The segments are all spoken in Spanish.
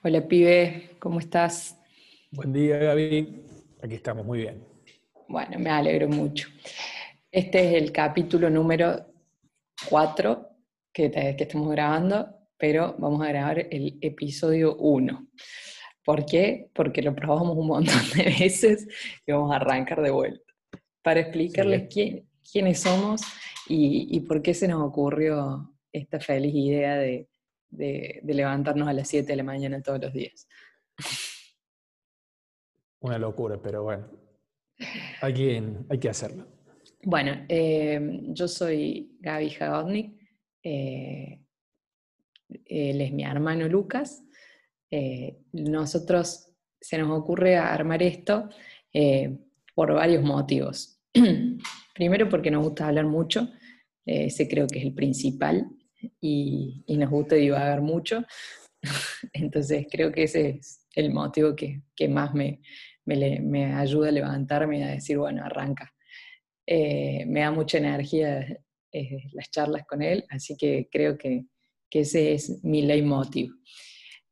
Hola pibe, ¿cómo estás? Buen día Gaby, aquí estamos muy bien. Bueno, me alegro mucho. Este es el capítulo número 4 que, que estamos grabando, pero vamos a grabar el episodio 1. ¿Por qué? Porque lo probamos un montón de veces y vamos a arrancar de vuelta. Para explicarles quiénes somos y, y por qué se nos ocurrió esta feliz idea de, de, levantarnos a las 7 de la mañana todos los días. Una locura, pero bueno, hay que, hay que hacerlo. Bueno, eh, yo soy Gaby Jagodnik, eh, él es mi hermano Lucas. Eh, nosotros se nos ocurre armar esto por varios motivos. Primero porque nos gusta hablar mucho, ese creo que es el principal y, nos gusta divagar mucho. Entonces creo que ese es el motivo que, más me, me, ayuda a levantarme y a decir, bueno, arranca. Eh, me da mucha energía eh, las charlas con él, así que creo que, ese es mi leitmotiv.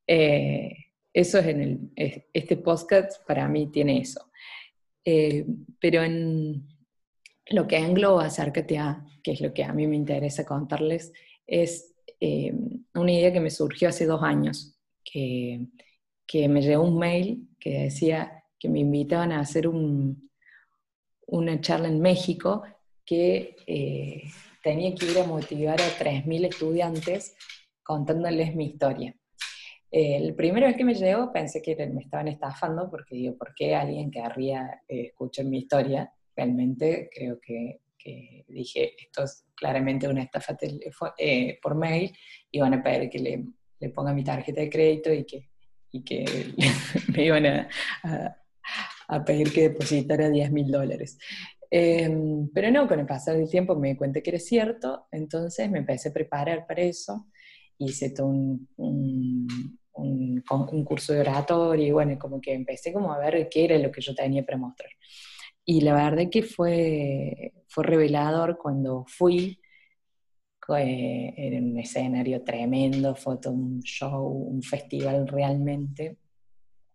Eh, eso es en el, este podcast para mí tiene eso. pero en lo que engloba Acércate a, que es lo que a mí me interesa contarles, es eh, una idea que me surgió hace dos años, que, que, me llegó un mail que decía que me invitaban a hacer un, una charla en México que eh, tenía que ir a motivar a 3.000 estudiantes contándoles mi historia. Eh, la primera vez que me llegó pensé que me estaban estafando porque digo, ¿por qué alguien querría escuchar mi historia? Realmente creo que dije, esto es claramente una estafa eh, por mail, y van a pedir que le, le, ponga mi tarjeta de crédito y que, y que me iban a, a, pedir que depositara 10 mil dólares. Em, pero no, con el pasar del tiempo me di cuenta que era cierto, entonces me empecé a preparar para eso, hice todo un, un, un, un curso de oratorio y bueno, como que empecé como a ver qué era lo que yo tenía para mostrar. Y la verdad que fue, fue revelador cuando fui, en un escenario tremendo, fue un show, un festival realmente,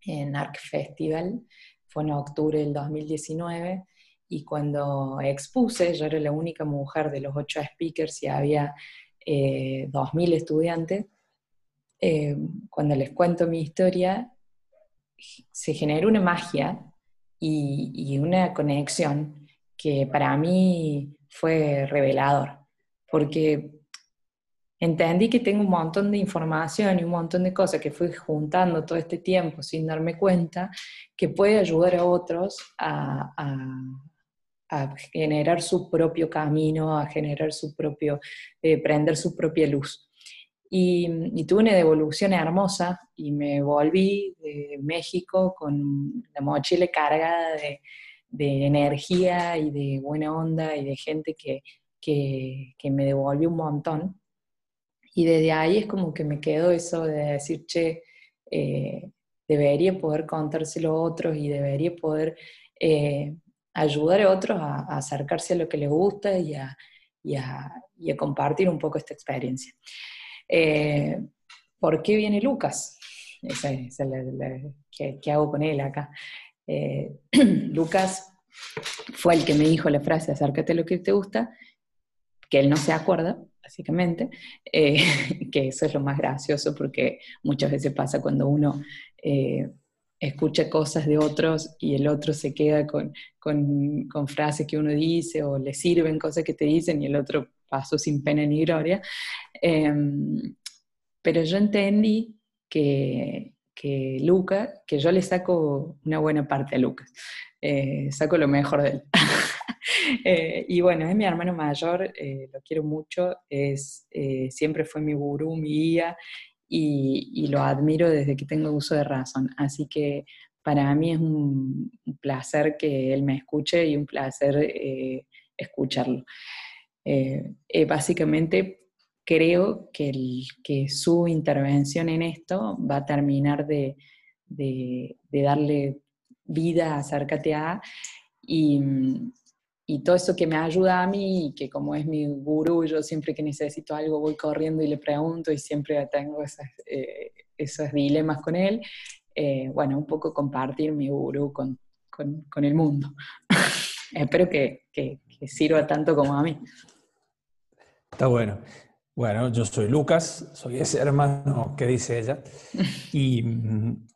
en Arc Festival, fue en octubre del 2019, y cuando expuse, yo era la única mujer de los ocho speakers y había eh, 2.000 estudiantes, eh, cuando les cuento mi historia, se generó una magia y, una conexión que para mí fue revelador, porque entendí que tengo un montón de información y un montón de cosas que fui juntando todo este tiempo sin darme cuenta, que puede ayudar a otros a, generar su propio camino, a generar su propio, eh, prender su propia luz. Y, tuve una devolución hermosa y me volví de México con la mochila cargada de, de energía y de buena onda y de gente que, que, que, me devolvió un montón. Y desde ahí es como que me quedó eso de decir, che, eh, debería poder contárselo a otros y debería poder eh, ayudar a otros a, acercarse a lo que les gusta y a, y a, y a compartir un poco esta experiencia. Eh, ¿Por qué viene Lucas? Esa es ¿qué, hago con él acá? Eh, Lucas fue el que me dijo la frase, acércate a lo que te gusta, que él no se acuerda, básicamente, eh, que eso es lo más gracioso porque muchas veces pasa cuando uno escucha cosas de otros y el otro se queda con, con, frases que uno dice o le sirven cosas que te dicen y el otro pasó sin pena ni gloria. Em, pero yo entendí que, que Lucas, que yo le saco una buena parte a Lucas, eh, saco lo mejor de él. Eh, y bueno, es mi hermano mayor, eh, lo quiero mucho, es, siempre fue mi gurú, mi guía, y, lo admiro desde que tengo uso de razón. Así que para mí es un, placer que él me escuche y un placer escucharlo. Eh, eh, básicamente creo que, su intervención en esto va a terminar de, darle vida a Acércate y, todo eso que me ayuda a mí que como es mi gurú, yo siempre que necesito algo voy corriendo y le pregunto y siempre tengo esas, eh, esos dilemas con él. Eh, bueno, un poco compartir mi gurú con, el mundo. Espero que, sirva tanto como a mí. Está bueno. Bueno, yo soy Lucas, soy ese hermano que dice ella. Y mm,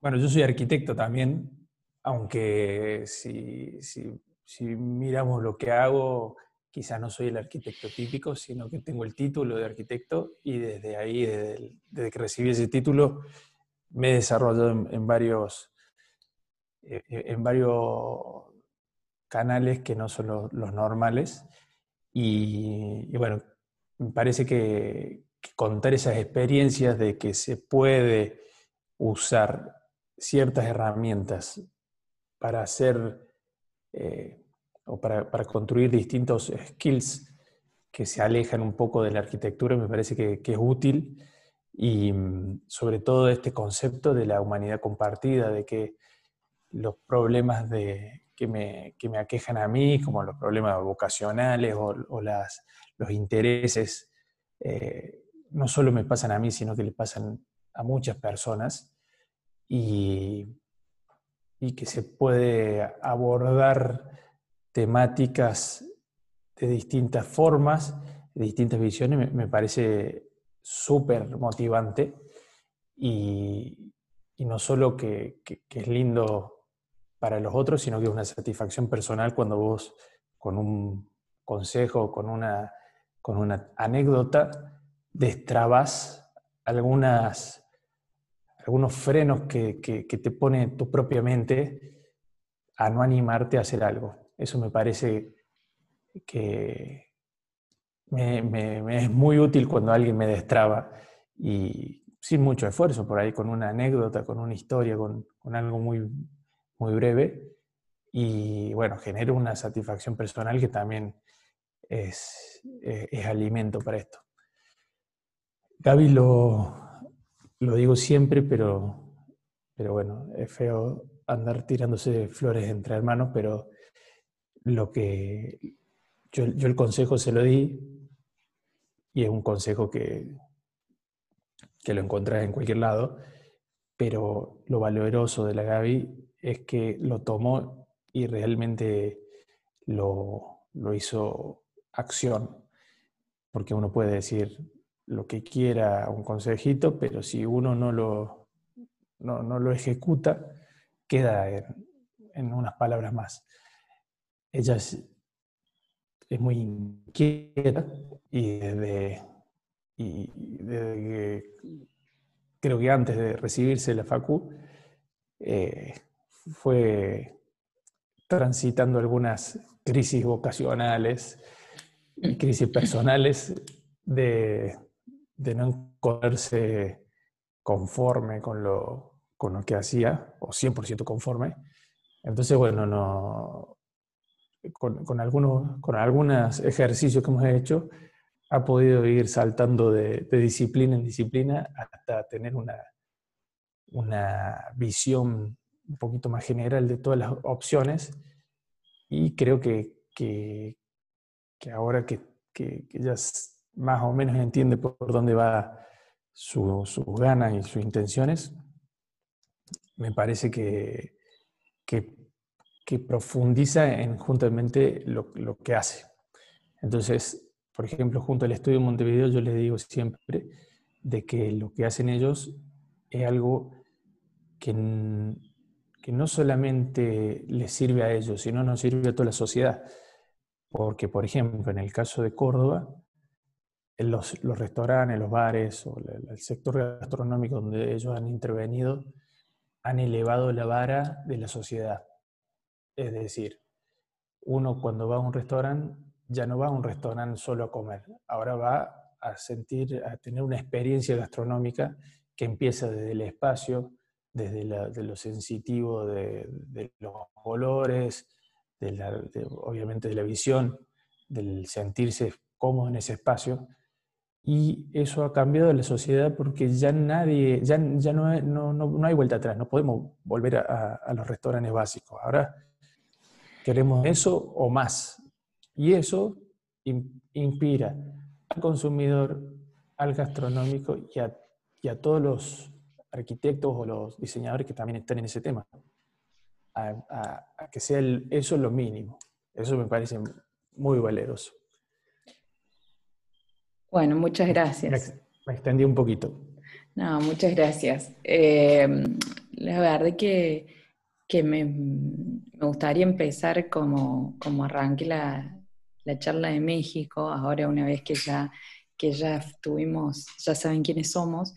bueno, yo soy arquitecto también, aunque si, si miramos lo que hago, quizás no soy el arquitecto típico, sino que tengo el título de arquitecto y desde ahí, desde, que recibí ese título, me he desarrollado en, varios, eh, eh, en varios canales que no son los, normales. Y, bueno, me parece que, contar esas experiencias de que se puede usar ciertas herramientas para hacer eh, o para, construir distintos skills que se alejan un poco de la arquitectura, me parece que, es útil y mm, sobre todo este concepto de la humanidad compartida, de que los problemas de, que, me, que me aquejan a mí, como los problemas vocacionales o, las, los intereses, eh, no solo me pasan a mí, sino que le pasan a muchas personas y, y que se puede abordar temáticas de distintas formas, de distintas visiones, me, parece súper motivante y, no solo que, es lindo para los otros, sino que es una satisfacción personal cuando vos con un consejo, con una, con una anécdota, destrabas algunas, algunos frenos que, que te pone tu propia mente a no animarte a hacer algo. Eso me parece que me, es muy útil cuando alguien me destraba y sin mucho esfuerzo, por ahí con una anécdota, con una historia, con, algo muy, muy breve. Y bueno, genera una satisfacción personal que también es, es, alimento para esto. Gaby lo, lo digo siempre, pero, pero bueno, es feo andar tirándose flores entre hermanos, pero lo que yo, el consejo se lo di y es un consejo que, que lo encontrás en cualquier lado, pero lo valoroso de la Gaby es que lo tomó y realmente lo, lo hizo acción, porque uno puede decir lo que quiera un consejito, pero si uno no lo, no, no lo ejecuta, queda en, unas palabras más. Ella es, muy inquieta y desde, y que creo que antes de recibirse la FACU eh, fue transitando algunas crisis vocacionales y crisis personales de, no encontrarse conforme con lo, con lo que hacía, o 100% conforme. Entonces, bueno, no, con, algunos, con algunos ejercicios que hemos hecho, ha podido ir saltando de, disciplina en disciplina hasta tener una, una visión un poquito más general de todas las opciones y creo que, que, ahora que, que, ya más o menos entiende por dónde va sus ganas y sus intenciones, me parece que, profundiza en justamente lo, lo, que hace. Entonces, por ejemplo, junto al estudio Montevideo, yo les digo siempre de que lo que hacen ellos es algo que, que no solamente les sirve a ellos, sino nos sirve a toda la sociedad. Porque, por ejemplo, en el caso de Córdoba, los, los restaurantes, los bares o el sector gastronómico donde ellos han intervenido han elevado la vara de la sociedad. Es decir, uno cuando va a un restaurante ya no va a un restaurante solo a comer, ahora va a sentir, a tener una experiencia gastronómica que empieza desde el espacio, desde lo sensitivo de, los olores, obviamente de la visión, del sentirse cómodo en ese espacio. Y eso ha cambiado la sociedad porque ya nadie, ya, ya no, hay, no, hay vuelta atrás, no podemos volver a, a los restaurantes básicos. Ahora Queremos eso o más. Y eso inspira al consumidor, al gastronómico y a, todos los, arquitectos o los diseñadores que también están en ese tema. A, que sea eso lo mínimo. Eso me parece muy valeroso. Bueno, muchas gracias. Me, extendí un poquito. No, muchas gracias. Eh, la verdad que, que me, me, gustaría empezar como, como arranque la, la charla de México, ahora una vez que ya, que ya tuvimos, ya saben quiénes somos,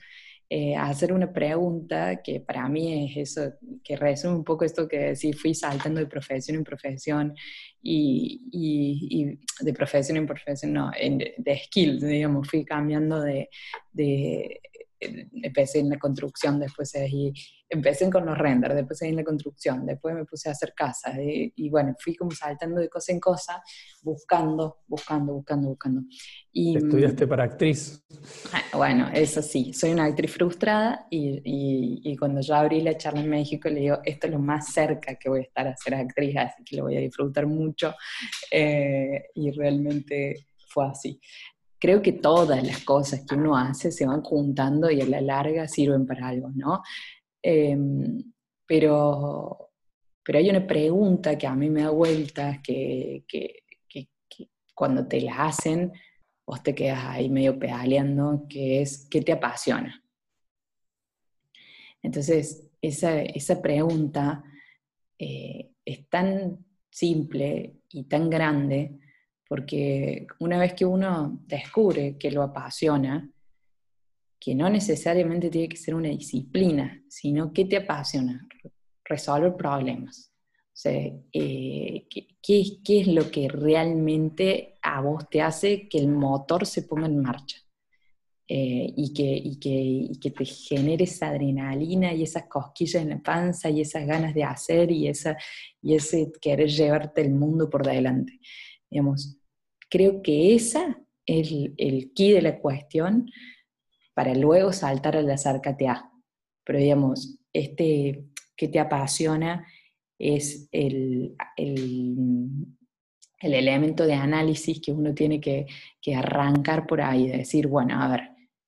eh, hacer una pregunta que para mí es eso, que resume un poco esto que sí fui saltando de profesión en profesión y, y, de profesión en profesión, no, de, de skill, digamos, fui cambiando de, de empecé en la construcción, después ahí, empecé con los renders, después en la construcción, después me puse a hacer casas y, bueno, fui como saltando de cosa en cosa, buscando, buscando, buscando, buscando. Y, ¿Estudiaste para actriz? Ah, bueno, eso sí, soy una actriz frustrada y, y, cuando yo abrí la charla en México le digo, esto es lo más cerca que voy a estar a ser actriz, así que lo voy a disfrutar mucho eh, y realmente fue así creo que todas las cosas que uno hace se van juntando y a la larga sirven para algo, ¿no? Em, pero, pero hay una pregunta que a mí me da vueltas, que, cuando te la hacen, vos te quedas ahí medio pedaleando, que es, ¿qué te apasiona? Entonces, esa, pregunta eh, es tan simple y tan grande porque una vez que uno descubre que lo apasiona, que no necesariamente tiene que ser una disciplina, sino que te apasiona, resolver problemas. O sea, eh, ¿qué, es lo que realmente a vos te hace que el motor se ponga en marcha? Eh, y, que, que, que, te genere esa adrenalina y esas cosquillas en la panza y esas ganas de hacer y, esa, y ese querer llevarte el mundo por delante. Digamos, Creo que esa es el, el key de la cuestión para luego saltar a la A. Pero digamos, este que te apasiona es el, el, elemento de análisis que uno tiene que, que, arrancar por ahí, de decir, bueno, a ver,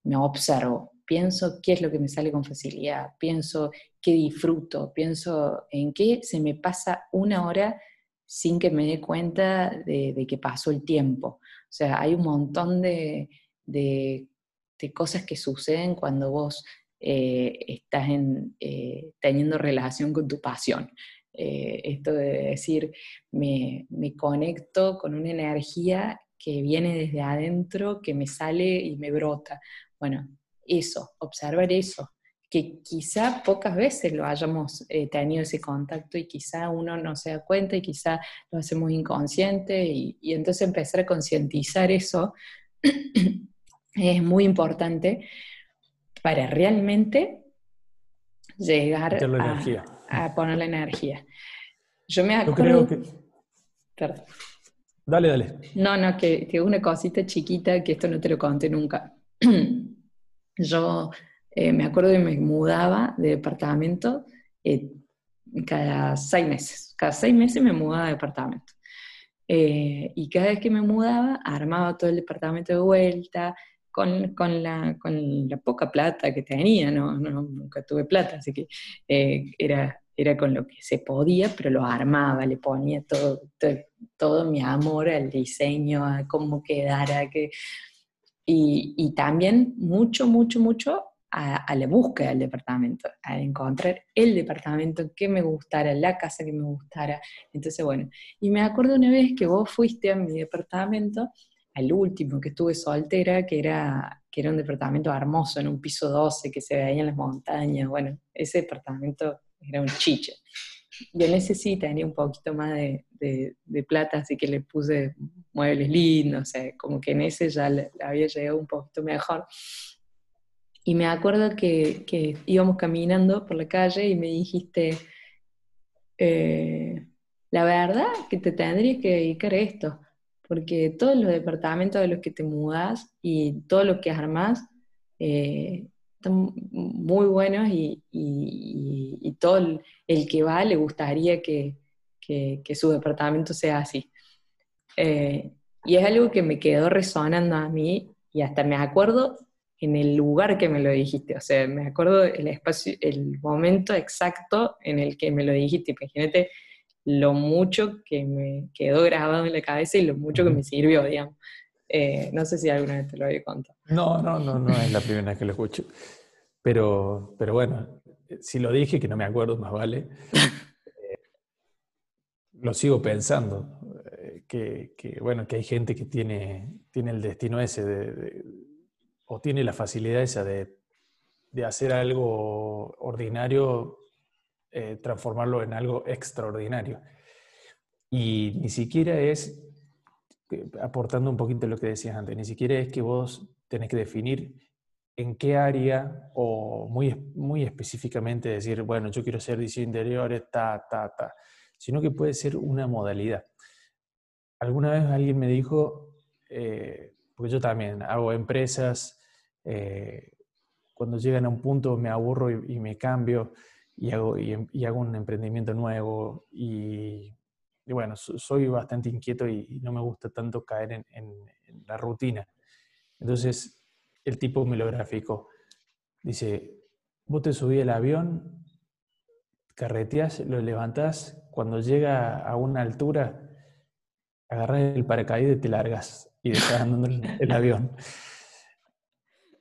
me observo, pienso qué es lo que me sale con facilidad, pienso qué disfruto, pienso en qué se me pasa una hora sin que me dé cuenta de, que pasó el tiempo. O sea, hay un montón de, cosas que suceden cuando vos eh, estás eh, teniendo relación con tu pasión. Eh, esto de decir, me, me conecto con una energía que viene desde adentro, que me sale y me brota. Bueno, eso, observar eso, que quizá pocas veces lo hayamos eh, tenido ese contacto y quizá uno no se da cuenta y quizá lo hacemos inconsciente y, entonces empezar a concientizar eso es muy importante para realmente llegar a, poner la energía. Yo me acuerdo... creo que... Perdón. Dale, dale. No, no, que, que una cosita chiquita que esto no te lo conté nunca. Yo eh, me acuerdo que me mudaba de departamento eh, cada seis meses. Cada seis meses me mudaba de departamento. Eh, y cada vez que me mudaba, armaba todo el departamento de vuelta, con, con, la, con la, poca plata que tenía, no, nunca tuve plata, así que era, era con lo que se podía, pero lo armaba, le ponía todo, todo, todo mi amor al diseño, a cómo quedara, que... Y, y también mucho, mucho, mucho a, la búsqueda del departamento, a encontrar el departamento que me gustara, la casa que me gustara. Entonces, bueno, y me acuerdo una vez que vos fuiste a mi departamento, al último que estuve soltera, que era, que era un departamento hermoso, en un piso 12, que se veía en las montañas. Bueno, ese departamento era un chiche. Yo necesito tenía un poquito más de, de, plata, así que le puse muebles lindos, o sea, como que en ese ya le había llegado un poquito mejor. Y me acuerdo que, que, íbamos caminando por la calle y me dijiste, eh, la verdad que te tendrías que dedicar a esto, porque todos los departamentos de los que te mudas y todo lo que armas eh, están muy buenos y, y, todo el, que va le gustaría que, que, que su departamento sea así. Eh, y es algo que me quedó resonando a mí y hasta me acuerdo en el lugar que me lo dijiste. O sea, me acuerdo el espacio, el momento exacto en el que me lo dijiste. Imagínate lo mucho que me quedó grabado en la cabeza y lo mucho que me sirvió, digamos. Eh, no sé si alguna vez te lo había contado. No, no, no, no es la primera vez que lo escucho. Pero, pero bueno, si lo dije, que no me acuerdo, más vale. Eh, lo sigo pensando. Eh, que, bueno, que hay gente que tiene, tiene el destino ese de, o tiene la facilidad esa de, de hacer algo ordinario, transformarlo en algo extraordinario. Y ni siquiera es aportando un poquito lo que decías antes, ni siquiera es que vos tenés que definir en qué área o muy, muy específicamente decir, bueno, yo quiero ser diseño interiores, ta, ta, ta, sino que puede ser una modalidad. Alguna vez alguien me dijo, eh, porque yo también hago empresas, eh, cuando llegan a un punto me aburro y, me cambio y hago, y hago un emprendimiento nuevo y y bueno, soy bastante inquieto y, no me gusta tanto caer en, la rutina. Entonces, el tipo me lo graficó. Dice, vos te subís al avión, carreteás, lo levantás, cuando llega a una altura, agarras el paracaídas y te largas y dejas andando el, avión.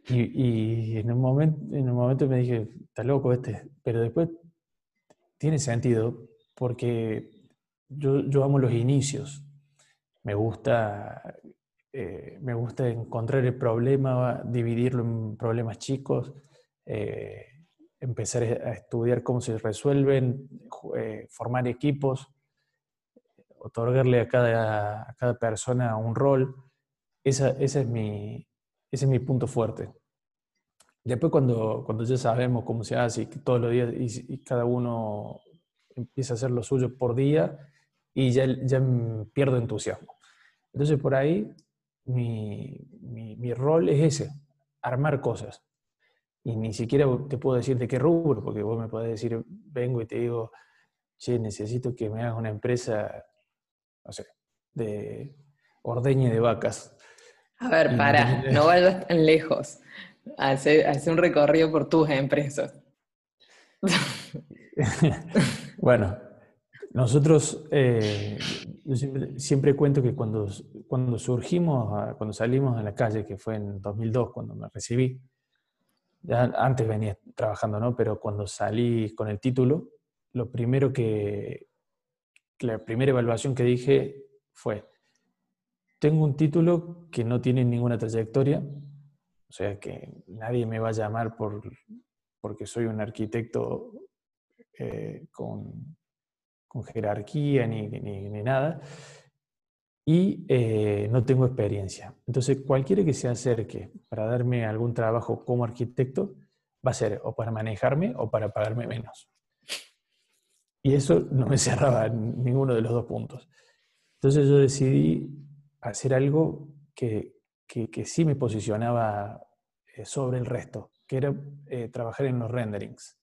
Y, en, un momento, en un momento me dije, está loco este, pero después tiene sentido porque yo, amo los inicios. Me gusta, eh, me gusta encontrar el problema, dividirlo en problemas chicos, eh, empezar a estudiar cómo se resuelven, eh, formar equipos, otorgarle a cada, a cada persona un rol. Esa, ese, es mi, ese es mi punto fuerte. Después cuando, cuando ya sabemos cómo se hace y que todos los días y, cada uno empieza a hacer lo suyo por día, y ya, ya pierdo entusiasmo. Entonces por ahí mi, mi, rol es ese, armar cosas. Y ni siquiera te puedo decir de qué rubro, porque vos me podés decir, vengo y te digo, che, necesito que me hagas una empresa, no sé, de ordeñe de vacas. A ver, para, no vayas tan lejos. Hace, hace un recorrido por tus empresas. bueno, nosotros, eh, siempre, cuento que cuando, cuando surgimos, cuando salimos a la calle, que fue en 2002, cuando me recibí, ya antes venía trabajando, ¿no? Pero cuando salí con el título, lo primero que, la primera evaluación que dije fue, tengo un título que no tiene ninguna trayectoria, o sea que nadie me va a llamar por, porque soy un arquitecto eh, con con jerarquía ni, ni, nada, y eh, no tengo experiencia. Entonces, cualquiera que se acerque para darme algún trabajo como arquitecto, va a ser o para manejarme o para pagarme menos. Y eso no me cerraba ninguno de los dos puntos. Entonces yo decidí hacer algo que, que, sí me posicionaba eh, sobre el resto, que era eh, trabajar en los renderings.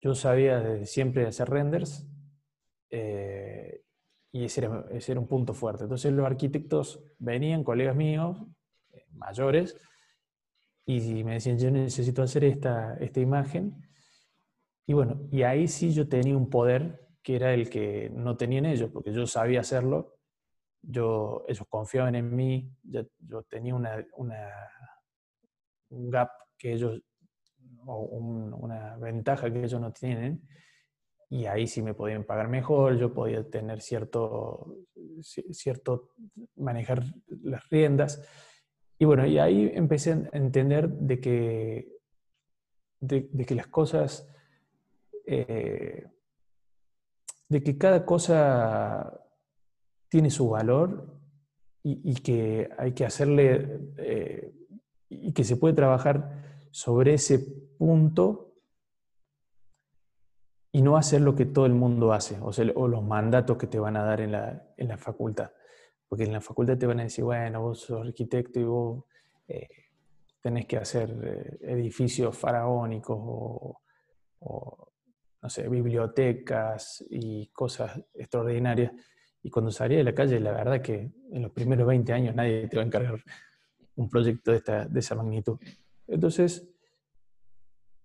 Yo sabía desde siempre hacer renders, eh, y ese era, un punto fuerte. Entonces los arquitectos venían, colegas míos, mayores, y me decían, yo necesito hacer esta, esta imagen. Y bueno, y ahí sí yo tenía un poder que era el que no tenían ellos, porque yo sabía hacerlo, yo, ellos confiaban en mí, yo, tenía una, una, un gap que ellos, o una ventaja que ellos no tienen, y ahí sí me podían pagar mejor, yo podía tener cierto, cierto, manejar las riendas. Y bueno, y ahí empecé a entender de que, de, que las cosas, eh, de que cada cosa tiene su valor y, que hay que hacerle, eh, y que se puede trabajar sobre ese punto y no hacer lo que todo el mundo hace, o, o los mandatos que te van a dar en la, en la, facultad. Porque en la facultad te van a decir, bueno, vos sos arquitecto y vos eh, tenés que hacer eh, edificios faraónicos o, no sé, bibliotecas y cosas extraordinarias. Y cuando salí de la calle, la verdad que en los primeros 20 años nadie te va a encargar un proyecto de, esta, de esa magnitud. Entonces,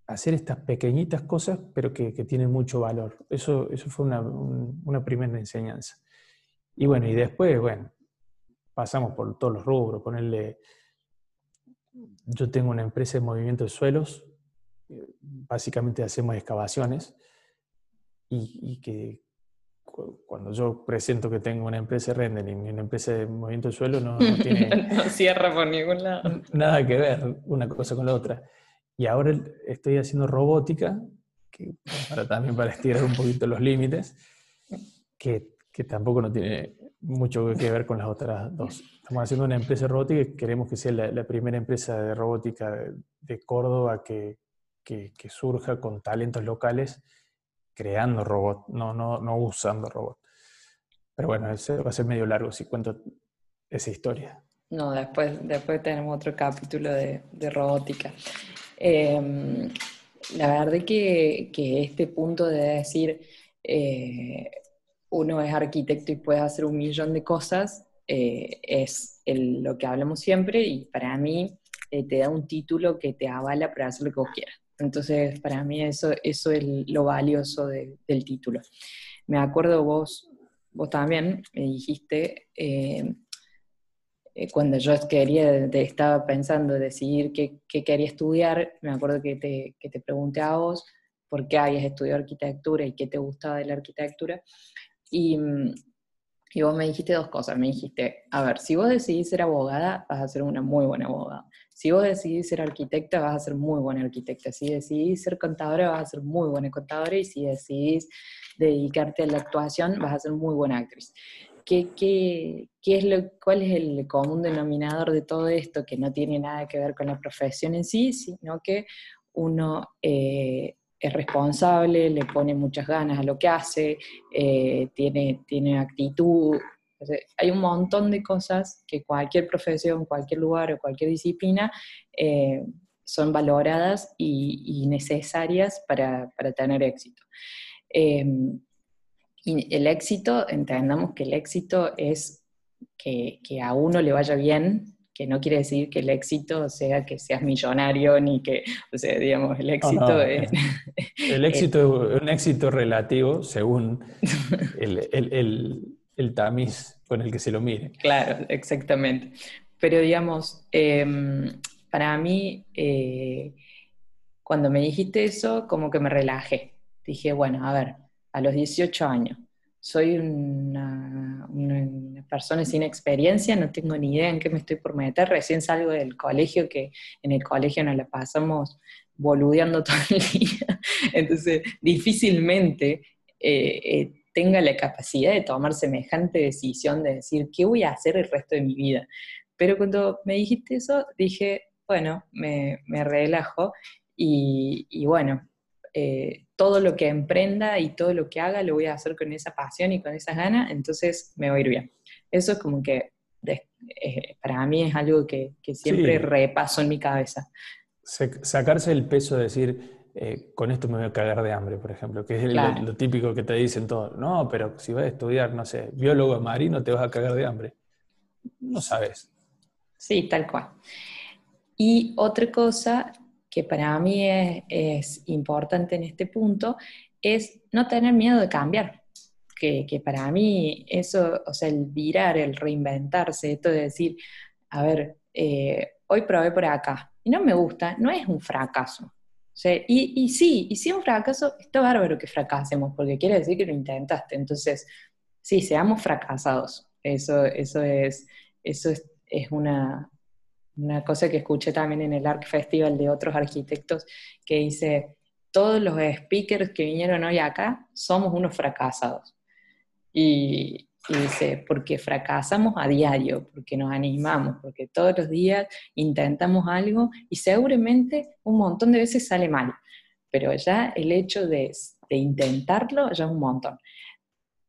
hacer estas pequeñitas cosas, pero que, tienen mucho valor. Eso, eso fue una, una, primera enseñanza. Y bueno, y después, bueno, pasamos por todos los rubros, ponerle... Yo tengo una empresa de movimiento de suelos, eh, básicamente hacemos excavaciones, y, que cuando yo presento que tengo una empresa de rendering y una empresa de movimiento de suelo, no, no tiene... no cierra por ningún lado. Nada que ver una cosa con la otra. Y ahora estoy haciendo robótica, que, para, también para estirar un poquito los límites, que, que, tampoco no tiene mucho que ver con las otras dos. Estamos haciendo una empresa de robótica y queremos que sea la, primera empresa de robótica de, Córdoba que, que, surja con talentos locales creando robots, no, no, no usando robots. Pero bueno, ese va a ser medio largo si cuento esa historia. No, después, después tenemos otro capítulo de, de robótica. Em, la verdad que, que este punto de decir eh, uno es arquitecto y puede hacer un millón de cosas eh, es lo que hablamos siempre y para mí eh, te da un título que te avala para hacer lo que vos quieras. Entonces, para mí eso, eso es lo valioso del título. Me acuerdo vos, vos también me dijiste eh, cuando yo quería, estaba pensando decidir qué, quería estudiar, me acuerdo que te, que te, pregunté a vos por qué habías estudiado arquitectura y qué te gustaba de la arquitectura. Y, y, vos me dijiste dos cosas. Me dijiste, a ver, si vos decidís ser abogada, vas a ser una muy buena abogada. Si vos decidís ser arquitecta, vas a ser muy buena arquitecta. Si decidís ser contadora, vas a ser muy buena contadora. Y si decidís dedicarte a la actuación, vas a ser muy buena actriz. ¿Qué, qué, qué es lo, ¿Cuál es el común denominador de todo esto? Que no tiene nada que ver con la profesión en sí, sino que uno eh, es responsable, le pone muchas ganas a lo que hace, eh, tiene, tiene actitud. Hay un montón de cosas que cualquier profesión, cualquier lugar o cualquier disciplina eh, son valoradas y, necesarias para, para, tener éxito. Y el éxito, entendamos que el éxito es que, a uno le vaya bien, que no quiere decir que el éxito sea que seas millonario, ni que, o sea, digamos, el éxito es... El éxito es un éxito relativo según el, tamiz con el que se lo mire. Claro, exactamente. Pero digamos, em, para mí, eh, cuando me dijiste eso, como que me relajé. Dije, bueno, a ver, a los 18 años. Soy una, persona sin experiencia, no tengo ni idea en qué me estoy por meter. Recién salgo del colegio, que en el colegio nos la pasamos boludeando todo el día. Entonces, difícilmente eh, eh, tenga la capacidad de tomar semejante decisión de decir, ¿qué voy a hacer el resto de mi vida? Pero cuando me dijiste eso, dije, bueno, me, relajo y, y bueno, eh, todo lo que emprenda y todo lo que haga lo voy a hacer con esa pasión y con esas ganas, entonces me va a ir bien. Eso es como que eh, para mí es algo que, siempre repaso en mi cabeza. Sacarse el peso de decir, eh, con esto me voy a cagar de hambre, por ejemplo, que es lo, típico que te dicen todos. No, pero si vas a estudiar, no sé, biólogo marino, te vas a cagar de hambre. No sabes. Sí, tal cual. Y otra cosa que para mí es, importante en este punto, es no tener miedo de cambiar. Que, para mí eso, o sea, el virar, el reinventarse, esto de decir, a ver, eh, hoy probé por acá y no me gusta, no es un fracaso. Y, y, sí, y si un fracaso, está bárbaro que fracasemos, porque quiere decir que lo intentaste. Entonces, sí, seamos fracasados. Eso, eso, es, eso es una, una cosa que escuché también en el ARC Festival de otros arquitectos que dice, todos los speakers que vinieron hoy acá somos unos fracasados. Y, dice, porque fracasamos a diario, porque nos animamos, porque todos los días intentamos algo y seguramente un montón de veces sale mal, pero ya el hecho de, de intentarlo ya es un montón.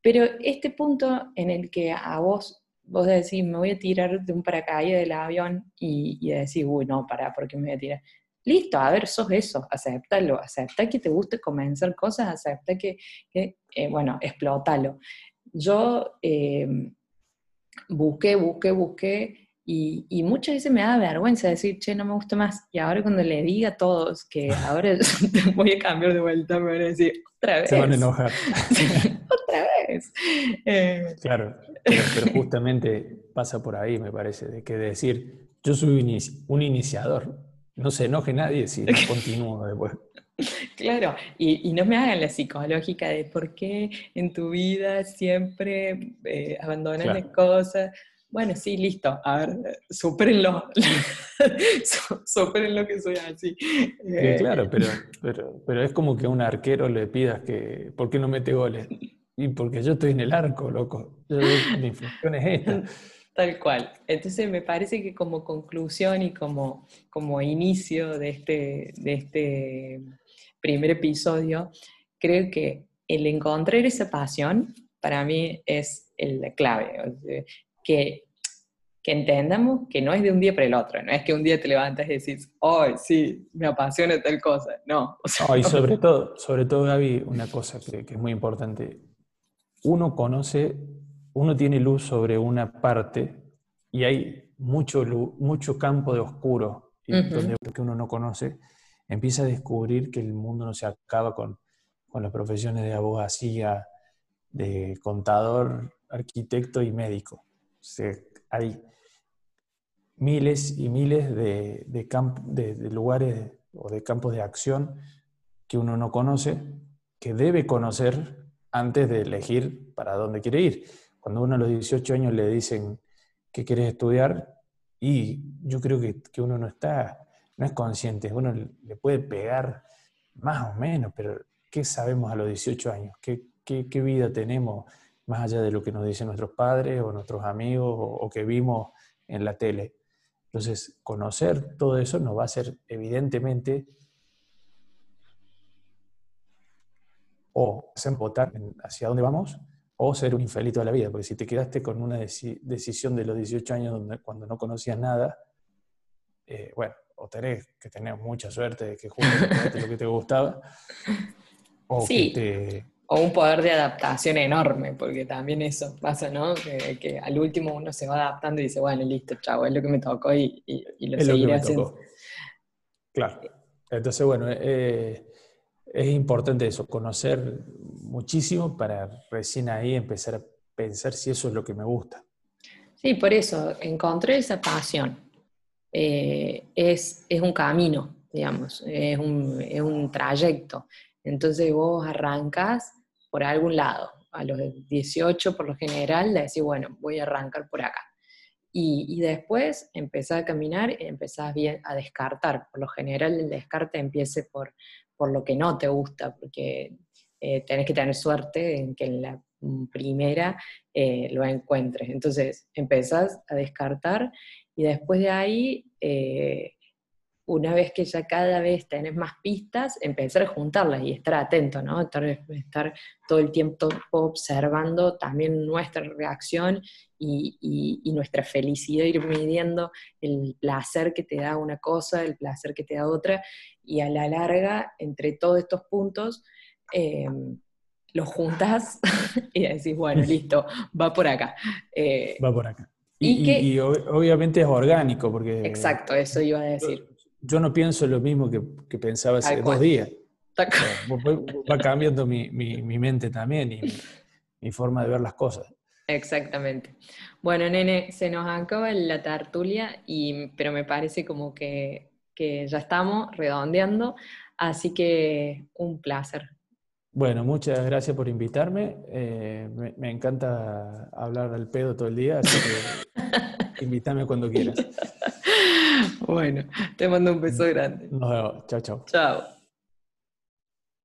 Pero este punto en el que a vos vos decís, me voy a tirar de un paracaídas del avión y, y decís, uy, no, para, ¿por qué me voy a tirar? Listo, a ver, sos eso, acéptalo, acepta que te guste comenzar cosas, acepta que, eh, bueno, explótalo. Yo em, busqué, busqué, busqué Y, muchas veces me da vergüenza decir, che, no me gusta más. Y ahora cuando le diga a todos que ahora voy a cambiar de vuelta, me van a decir, otra vez. Se van a enojar. otra vez. Eh, claro, pero, justamente pasa por ahí, me parece, de que decir, yo soy un, iniciador, no se enoje nadie si no continúo después. Claro, y, no me hagan la psicológica de por qué en tu vida siempre eh, abandonas las cosas. Bueno, sí, listo. A ver, supérenlo. superen lo que soy así. Eh, claro, pero, pero, pero es como que a un arquero le pidas que, ¿por qué no mete goles? Y porque yo estoy en el arco, loco. mi función es esta. Tal cual. Entonces me parece que como conclusión y como, como inicio de este, de este primer episodio, creo que el encontrar esa pasión para mí es la clave que, que entendamos que no es de un día para el otro, no es que un día te levantas y decís, hoy sí, me apasiona tal cosa, no. y sobre todo, sobre todo, Gaby, una cosa que, es muy importante, uno conoce, uno tiene luz sobre una parte y hay mucho, mucho campo de oscuro, donde que uno no conoce, empieza a descubrir que el mundo no se acaba con, con las profesiones de abogacía, de contador, arquitecto y médico hay miles y miles de, lugares o de campos de acción que uno no conoce, que debe conocer antes de elegir para dónde quiere ir. Cuando uno a los 18 años le dicen que quieres estudiar, y yo creo que, que, uno no está, no es consciente, uno le puede pegar más o menos, pero ¿qué sabemos a los 18 años? ¿Qué, qué, vida tenemos? más allá de lo que nos dicen nuestros padres o nuestros amigos o, que vimos en la tele. Entonces, conocer todo eso nos va a hacer evidentemente o hacer votar hacia dónde vamos o ser un infeliz toda la vida, porque si te quedaste con una decisión de los 18 años donde, cuando no conocías nada, eh, bueno, o tenés que tener mucha suerte de que jugaste lo que te gustaba, o que te o un poder de adaptación enorme, porque también eso pasa, ¿no? Que, al último uno se va adaptando y dice, bueno, listo, chavo, es lo que me tocó y, lo seguiré haciendo. Claro. Entonces, bueno, eh, es importante eso, conocer muchísimo para recién ahí empezar a pensar si eso es lo que me gusta. Sí, por eso, encontré esa pasión. Eh, es, es, un camino, digamos, es un, es un trayecto. Entonces vos arrancas por algún lado. A los 18 por lo general le decís, bueno, voy a arrancar por acá. Y, después empezás a caminar y empezás bien a descartar. Por lo general el descarte empiece por, por lo que no te gusta, porque eh, tenés que tener suerte en que en la primera eh, lo encuentres. Entonces empezás a descartar y después de ahí eh, una vez que ya cada vez tenés más pistas, empezar a juntarlas y estar atento, ¿no? Estar, todo el tiempo observando también nuestra reacción y, nuestra felicidad, ir midiendo el placer que te da una cosa, el placer que te da otra, y a la larga, entre todos estos puntos, eh, los juntas y decís, bueno, listo, va por acá. Eh, va por acá. Y, obviamente es orgánico, porque... Exacto, eso iba a decir yo no pienso lo mismo que, pensaba hace dos días. Va cambiando mi, mente también y mi, forma de ver las cosas. Exactamente. Bueno, nene, se nos acaba la tertulia, y, pero me parece como que, ya estamos redondeando, así que un placer. Bueno, muchas gracias por invitarme. Eh, me, me, encanta hablar al pedo todo el día, así que invítame cuando quieras. Bueno, te mando un beso grande. Nos vemos. Chao, chao. Chao.